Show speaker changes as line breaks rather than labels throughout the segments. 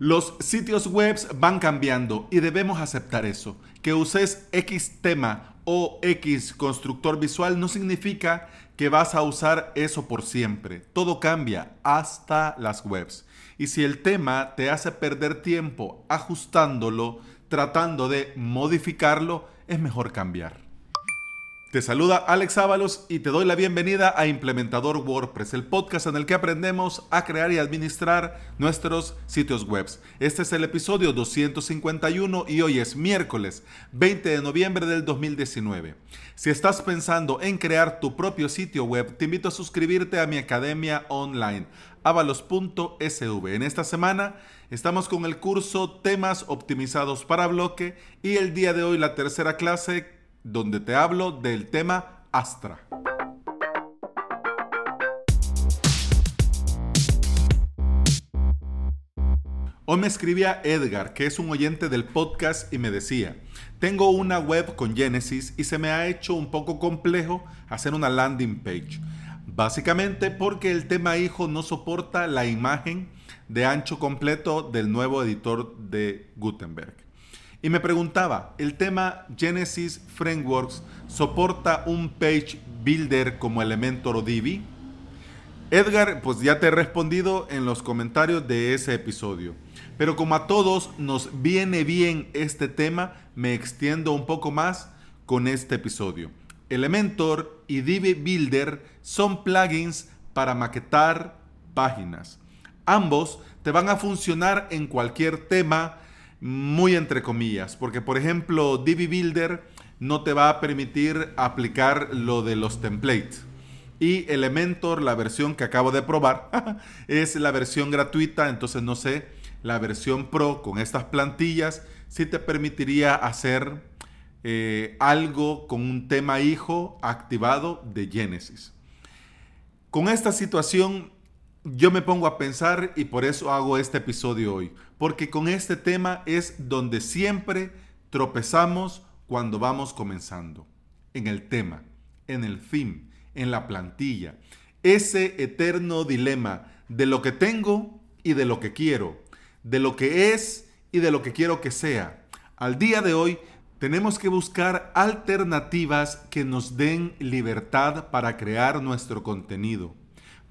Los sitios web van cambiando y debemos aceptar eso. Que uses X tema o X constructor visual no significa que vas a usar eso por siempre. Todo cambia, hasta las webs. Y si el tema te hace perder tiempo ajustándolo, tratando de modificarlo, es mejor cambiar. Te saluda Alex Ábalos y te doy la bienvenida a Implementador WordPress, el podcast en el que aprendemos a crear y administrar nuestros sitios web. Este es el episodio 251 y hoy es miércoles 20 de noviembre del 2019. Si estás pensando en crear tu propio sitio web, te invito a suscribirte a mi academia online avalos.sv. En esta semana estamos con el curso Temas optimizados para bloque y el día de hoy la tercera clase donde te hablo del tema Astra. Hoy me escribía Edgar, que es un oyente del podcast, y me decía, tengo una web con Genesis y se me ha hecho un poco complejo hacer una landing page. Básicamente porque el tema hijo no soporta la imagen de ancho completo del nuevo editor de Gutenberg. Y me preguntaba, ¿el tema Genesis Frameworks soporta un page builder como Elementor o Divi? Edgar, pues ya te he respondido en los comentarios de ese episodio. Pero como a todos nos viene bien este tema, me extiendo un poco más con este episodio. Elementor y Divi Builder son plugins para maquetar páginas. Ambos te van a funcionar en cualquier tema, muy entre comillas, porque por ejemplo Divi Builder no te va a permitir aplicar lo de los templates. Y Elementor, la versión que acabo de probar, es la versión gratuita, entonces no sé, la versión Pro con estas plantillas sí te permitiría hacer eh, algo con un tema hijo activado de Genesis. Con esta situación yo me pongo a pensar y por eso hago este episodio hoy, porque con este tema es donde siempre tropezamos cuando vamos comenzando, en el tema, en el fin, en la plantilla, ese eterno dilema de lo que tengo y de lo que quiero, de lo que es y de lo que quiero que sea. Al día de hoy tenemos que buscar alternativas que nos den libertad para crear nuestro contenido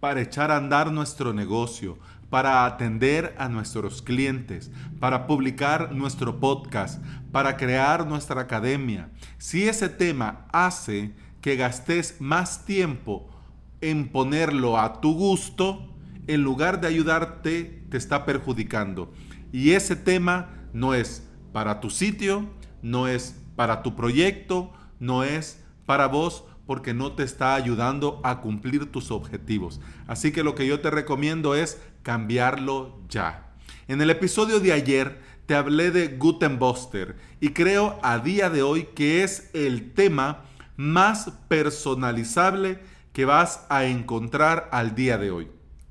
para echar a andar nuestro negocio, para atender a nuestros clientes, para publicar nuestro podcast, para crear nuestra academia. Si ese tema hace que gastes más tiempo en ponerlo a tu gusto, en lugar de ayudarte, te está perjudicando. Y ese tema no es para tu sitio, no es para tu proyecto, no es para vos, porque no te está ayudando a cumplir tus objetivos. Así que lo que yo te recomiendo es cambiarlo ya. En el episodio de ayer te hablé de Gutenbuster y creo a día de hoy que es el tema más personalizable que vas a encontrar al día de hoy.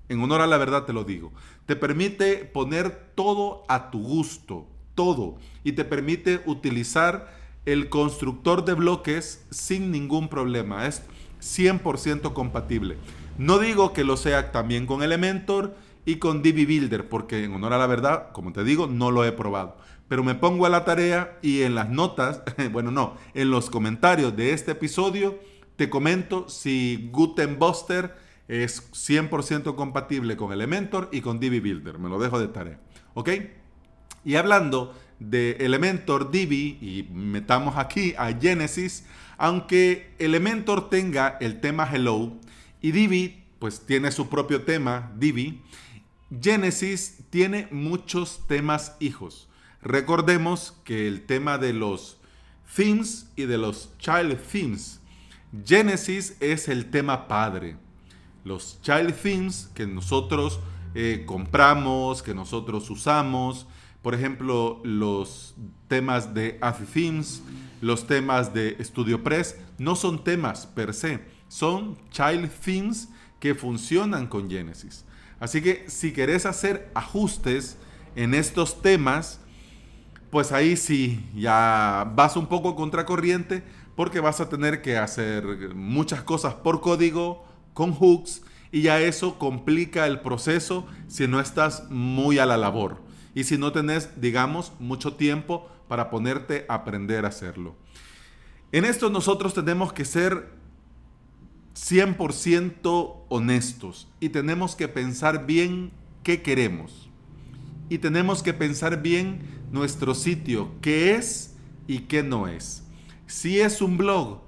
En honor a la verdad te lo digo. Te permite poner todo a tu gusto, todo. Y te permite utilizar el constructor de bloques sin ningún problema. Es 100% compatible. No digo que lo sea también con Elementor y con Divi Builder, porque en honor a la verdad, como te digo, no lo he probado. Pero me pongo a la tarea y en las notas, bueno, no, en los comentarios de este episodio, te comento si Gutenbuster es 100% compatible con Elementor y con Divi Builder. Me lo dejo de tarea. ¿Ok? Y hablando de Elementor Divi y metamos aquí a Genesis, aunque Elementor tenga el tema Hello y Divi pues tiene su propio tema Divi, Genesis tiene muchos temas hijos. Recordemos que el tema de los themes y de los child themes, Genesis es el tema padre. Los child themes que nosotros eh, compramos, que nosotros usamos, por ejemplo, los temas de Themes, los temas de StudioPress, no son temas per se, son child themes que funcionan con Genesis. Así que si querés hacer ajustes en estos temas, pues ahí sí ya vas un poco contracorriente porque vas a tener que hacer muchas cosas por código, con hooks, y ya eso complica el proceso si no estás muy a la labor. Y si no tenés, digamos, mucho tiempo para ponerte a aprender a hacerlo. En esto nosotros tenemos que ser 100% honestos y tenemos que pensar bien qué queremos. Y tenemos que pensar bien nuestro sitio, qué es y qué no es. Si es un blog,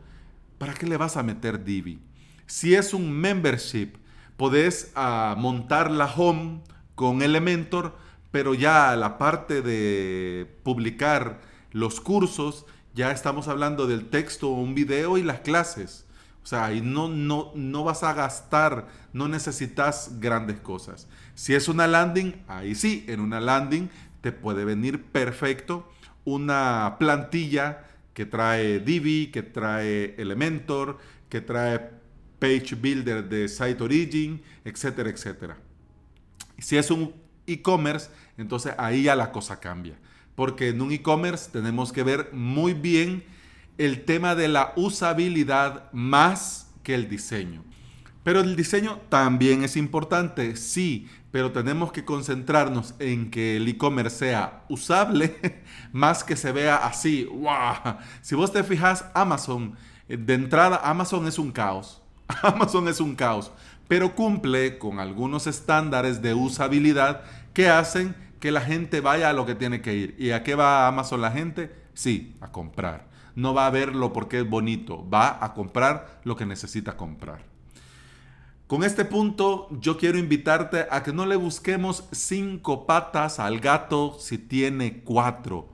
¿para qué le vas a meter Divi? Si es un membership, podés ah, montar la home con Elementor, pero ya la parte de publicar los cursos, ya estamos hablando del texto, un video y las clases. O sea, y no, no, no vas a gastar, no necesitas grandes cosas. Si es una landing, ahí sí, en una landing te puede venir perfecto una plantilla que trae Divi, que trae Elementor, que trae Page Builder de Site Origin, etcétera, etcétera. Si es un e-commerce, entonces ahí ya la cosa cambia. Porque en un e-commerce tenemos que ver muy bien el tema de la usabilidad más que el diseño. Pero el diseño también es importante, sí, pero tenemos que concentrarnos en que el e-commerce sea usable más que se vea así. ¡Wow! Si vos te fijas, Amazon, de entrada, Amazon es un caos. Amazon es un caos, pero cumple con algunos estándares de usabilidad que hacen que la gente vaya a lo que tiene que ir. ¿Y a qué va Amazon la gente? Sí, a comprar no va a verlo porque es bonito, va a comprar lo que necesita comprar. Con este punto yo quiero invitarte a que no le busquemos cinco patas al gato si tiene cuatro.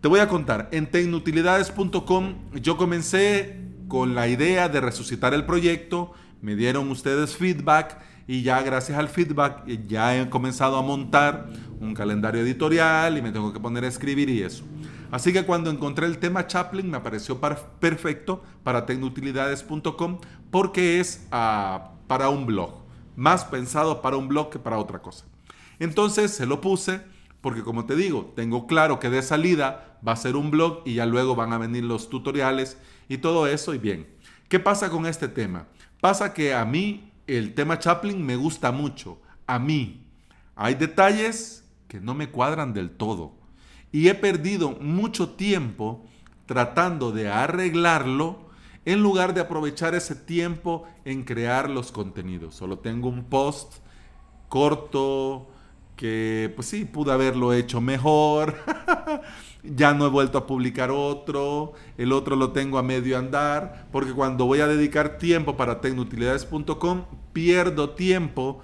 Te voy a contar, en tecnutilidades.com yo comencé con la idea de resucitar el proyecto, me dieron ustedes feedback y ya gracias al feedback ya he comenzado a montar un calendario editorial y me tengo que poner a escribir y eso. Así que cuando encontré el tema Chaplin me pareció perfecto para tecnutilidades.com porque es ah, para un blog, más pensado para un blog que para otra cosa. Entonces se lo puse porque como te digo, tengo claro que de salida va a ser un blog y ya luego van a venir los tutoriales y todo eso y bien. ¿Qué pasa con este tema? Pasa que a mí el tema Chaplin me gusta mucho, a mí. Hay detalles que no me cuadran del todo y he perdido mucho tiempo tratando de arreglarlo en lugar de aprovechar ese tiempo en crear los contenidos. Solo tengo un post corto que pues sí, pude haberlo hecho mejor. ya no he vuelto a publicar otro. El otro lo tengo a medio andar. Porque cuando voy a dedicar tiempo para tecnutilidades.com, pierdo tiempo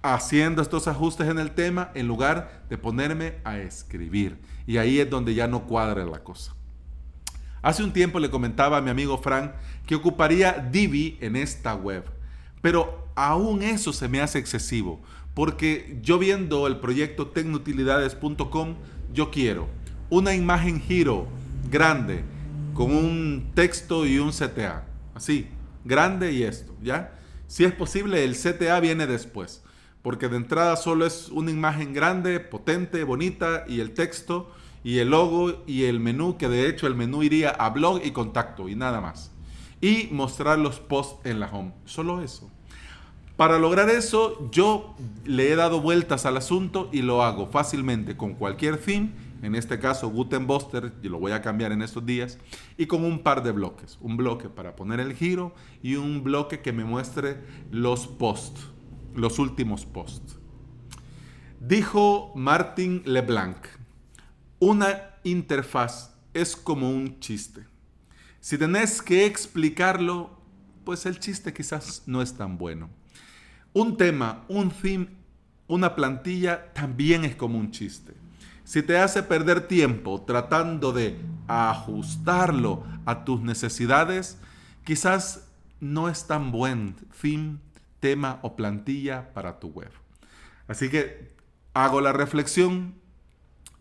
haciendo estos ajustes en el tema en lugar de ponerme a escribir. Y ahí es donde ya no cuadra la cosa. Hace un tiempo le comentaba a mi amigo Frank que ocuparía Divi en esta web, pero aún eso se me hace excesivo, porque yo viendo el proyecto tecnutilidades.com, yo quiero una imagen giro grande con un texto y un CTA, así, grande y esto, ¿ya? Si es posible, el CTA viene después porque de entrada solo es una imagen grande, potente, bonita y el texto y el logo y el menú, que de hecho el menú iría a blog y contacto y nada más. Y mostrar los posts en la home. Solo eso. Para lograr eso, yo le he dado vueltas al asunto y lo hago fácilmente con cualquier fin, en este caso Gutenbuster, y lo voy a cambiar en estos días, y con un par de bloques. Un bloque para poner el giro y un bloque que me muestre los posts los últimos posts. Dijo Martin LeBlanc, una interfaz es como un chiste. Si tenés que explicarlo, pues el chiste quizás no es tan bueno. Un tema, un theme, una plantilla también es como un chiste. Si te hace perder tiempo tratando de ajustarlo a tus necesidades, quizás no es tan buen theme tema o plantilla para tu web. Así que hago la reflexión,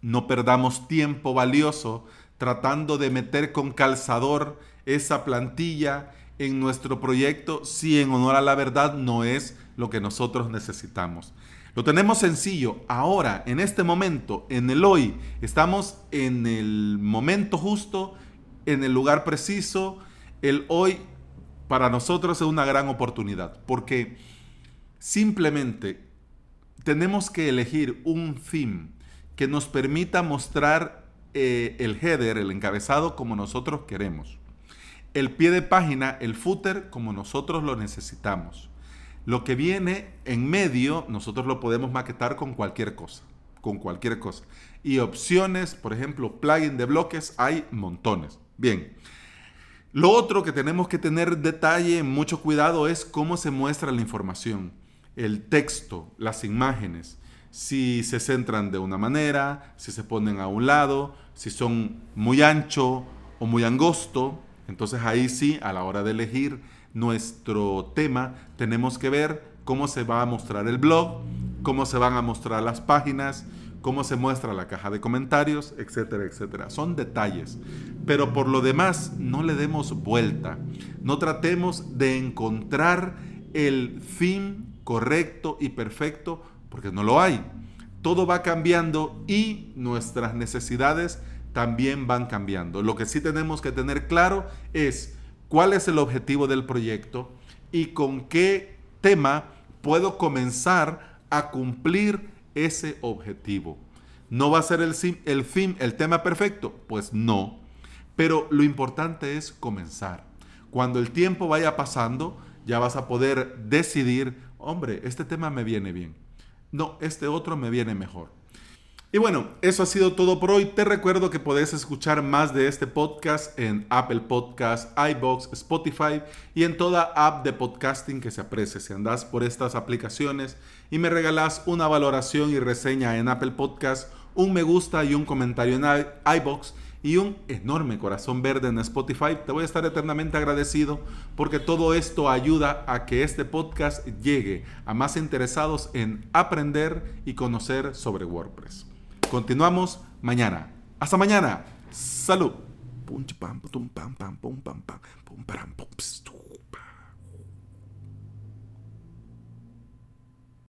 no perdamos tiempo valioso tratando de meter con calzador esa plantilla en nuestro proyecto si en honor a la verdad no es lo que nosotros necesitamos. Lo tenemos sencillo. Ahora, en este momento, en el hoy, estamos en el momento justo, en el lugar preciso. El hoy para nosotros es una gran oportunidad porque simplemente tenemos que elegir un theme que nos permita mostrar eh, el header, el encabezado, como nosotros queremos. El pie de página, el footer, como nosotros lo necesitamos. Lo que viene en medio, nosotros lo podemos maquetar con cualquier cosa. Con cualquier cosa. Y opciones, por ejemplo, plugin de bloques, hay montones. Bien. Lo otro que tenemos que tener detalle, mucho cuidado, es cómo se muestra la información. El texto, las imágenes si se centran de una manera, si se ponen a un lado, si son muy ancho o muy angosto. Entonces ahí sí, a la hora de elegir nuestro tema, tenemos que ver cómo se va a mostrar el blog, cómo se van a mostrar las páginas, cómo se muestra la caja de comentarios, etcétera, etcétera. Son detalles. Pero por lo demás, no le demos vuelta. No tratemos de encontrar el fin correcto y perfecto porque no lo hay. Todo va cambiando y nuestras necesidades también van cambiando. Lo que sí tenemos que tener claro es cuál es el objetivo del proyecto y con qué tema puedo comenzar a cumplir ese objetivo. ¿No va a ser el, fin, el tema perfecto? Pues no. Pero lo importante es comenzar. Cuando el tiempo vaya pasando, ya vas a poder decidir, hombre, este tema me viene bien no, este otro me viene mejor. Y bueno, eso ha sido todo por hoy. Te recuerdo que podés escuchar más de este podcast en Apple Podcasts, iBox, Spotify y en toda app de podcasting que se aprecie. Si andás por estas aplicaciones y me regalás una valoración y reseña en Apple Podcasts, un me gusta y un comentario en iBox y un enorme corazón verde en Spotify. Te voy a estar eternamente agradecido porque todo esto ayuda a que este podcast llegue a más interesados en aprender y conocer sobre WordPress. Continuamos mañana. Hasta mañana. Salud. pam, pam, pam, pam,